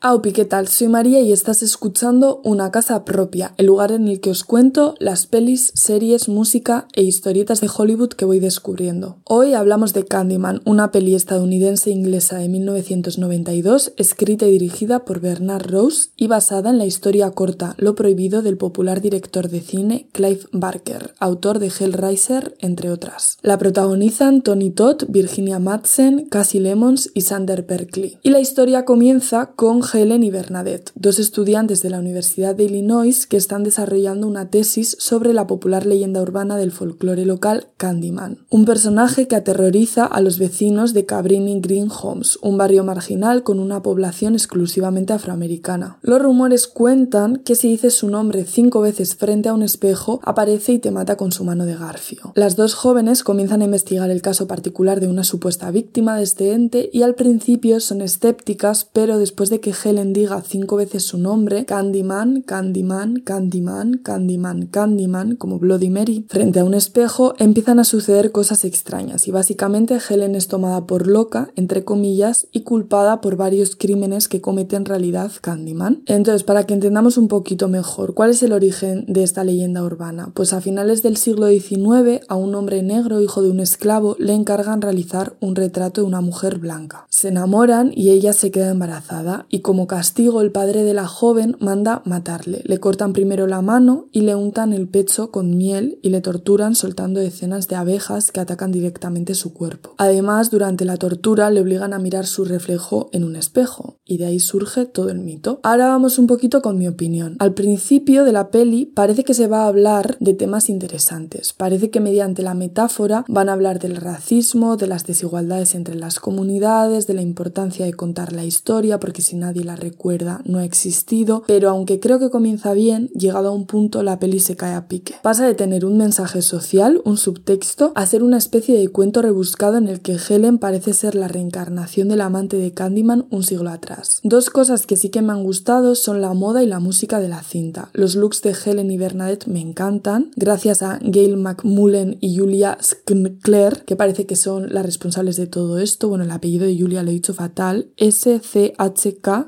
Aupi, ¿qué tal? Soy María y estás escuchando Una Casa Propia, el lugar en el que os cuento las pelis, series, música e historietas de Hollywood que voy descubriendo. Hoy hablamos de Candyman, una peli estadounidense inglesa de 1992, escrita y dirigida por Bernard Rose y basada en la historia corta Lo Prohibido del popular director de cine Clive Barker, autor de Hellraiser, entre otras. La protagonizan Tony Todd, Virginia Madsen, Cassie Lemons y Sander Berkeley. Y la historia comienza con Helen y Bernadette, dos estudiantes de la Universidad de Illinois que están desarrollando una tesis sobre la popular leyenda urbana del folclore local Candyman, un personaje que aterroriza a los vecinos de Cabrini Green Homes, un barrio marginal con una población exclusivamente afroamericana. Los rumores cuentan que si dices su nombre cinco veces frente a un espejo, aparece y te mata con su mano de garfio. Las dos jóvenes comienzan a investigar el caso particular de una supuesta víctima de este ente y al principio son escépticas, pero después de que Helen diga cinco veces su nombre, Candyman, Candyman, Candyman, Candyman, Candyman, como Bloody Mary, frente a un espejo, empiezan a suceder cosas extrañas y básicamente Helen es tomada por loca, entre comillas, y culpada por varios crímenes que comete en realidad Candyman. Entonces, para que entendamos un poquito mejor, ¿cuál es el origen de esta leyenda urbana? Pues a finales del siglo XIX, a un hombre negro, hijo de un esclavo, le encargan realizar un retrato de una mujer blanca. Se enamoran y ella se queda embarazada y como castigo el padre de la joven manda matarle. Le cortan primero la mano y le untan el pecho con miel y le torturan soltando decenas de abejas que atacan directamente su cuerpo. Además, durante la tortura le obligan a mirar su reflejo en un espejo y de ahí surge todo el mito. Ahora vamos un poquito con mi opinión. Al principio de la peli parece que se va a hablar de temas interesantes. Parece que mediante la metáfora van a hablar del racismo, de las desigualdades entre las comunidades, de la importancia de contar la historia, porque si nadie la recuerda, no ha existido, pero aunque creo que comienza bien, llegado a un punto la peli se cae a pique. Pasa de tener un mensaje social, un subtexto, a ser una especie de cuento rebuscado en el que Helen parece ser la reencarnación del amante de Candyman un siglo atrás. Dos cosas que sí que me han gustado son la moda y la música de la cinta. Los looks de Helen y Bernadette me encantan, gracias a Gail McMullen y Julia Skncler, que parece que son las responsables de todo esto. Bueno, el apellido de Julia lo he dicho fatal. S-C-H-K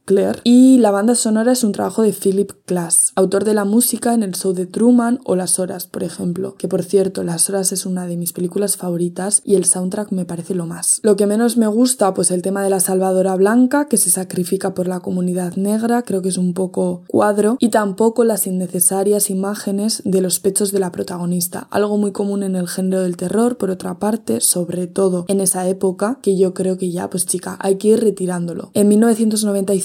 Claire. Y la banda sonora es un trabajo de Philip Glass, autor de la música en el show de Truman o Las Horas, por ejemplo. Que por cierto, Las Horas es una de mis películas favoritas y el soundtrack me parece lo más. Lo que menos me gusta, pues el tema de la Salvadora Blanca, que se sacrifica por la comunidad negra, creo que es un poco cuadro, y tampoco las innecesarias imágenes de los pechos de la protagonista, algo muy común en el género del terror, por otra parte, sobre todo en esa época, que yo creo que ya, pues chica, hay que ir retirándolo. En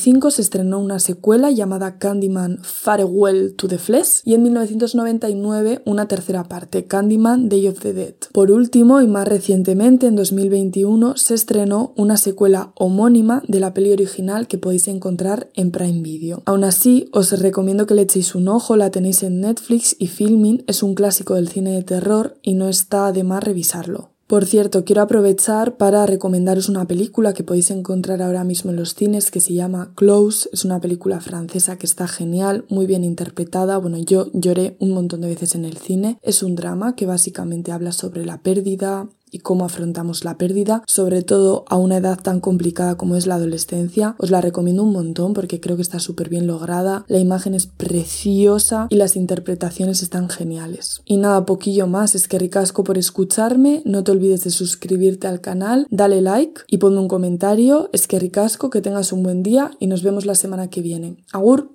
1995 se estrenó una secuela llamada Candyman Farewell to the Flesh y en 1999 una tercera parte, Candyman Day of the Dead. Por último y más recientemente, en 2021, se estrenó una secuela homónima de la peli original que podéis encontrar en Prime Video. Aún así, os recomiendo que le echéis un ojo, la tenéis en Netflix y Filming, es un clásico del cine de terror y no está de más revisarlo. Por cierto, quiero aprovechar para recomendaros una película que podéis encontrar ahora mismo en los cines que se llama Close. Es una película francesa que está genial, muy bien interpretada. Bueno, yo lloré un montón de veces en el cine. Es un drama que básicamente habla sobre la pérdida, cómo afrontamos la pérdida, sobre todo a una edad tan complicada como es la adolescencia. Os la recomiendo un montón porque creo que está súper bien lograda, la imagen es preciosa y las interpretaciones están geniales. Y nada, poquillo más, es que ricasco por escucharme, no te olvides de suscribirte al canal, dale like y ponme un comentario, es que ricasco, que tengas un buen día y nos vemos la semana que viene. Agur.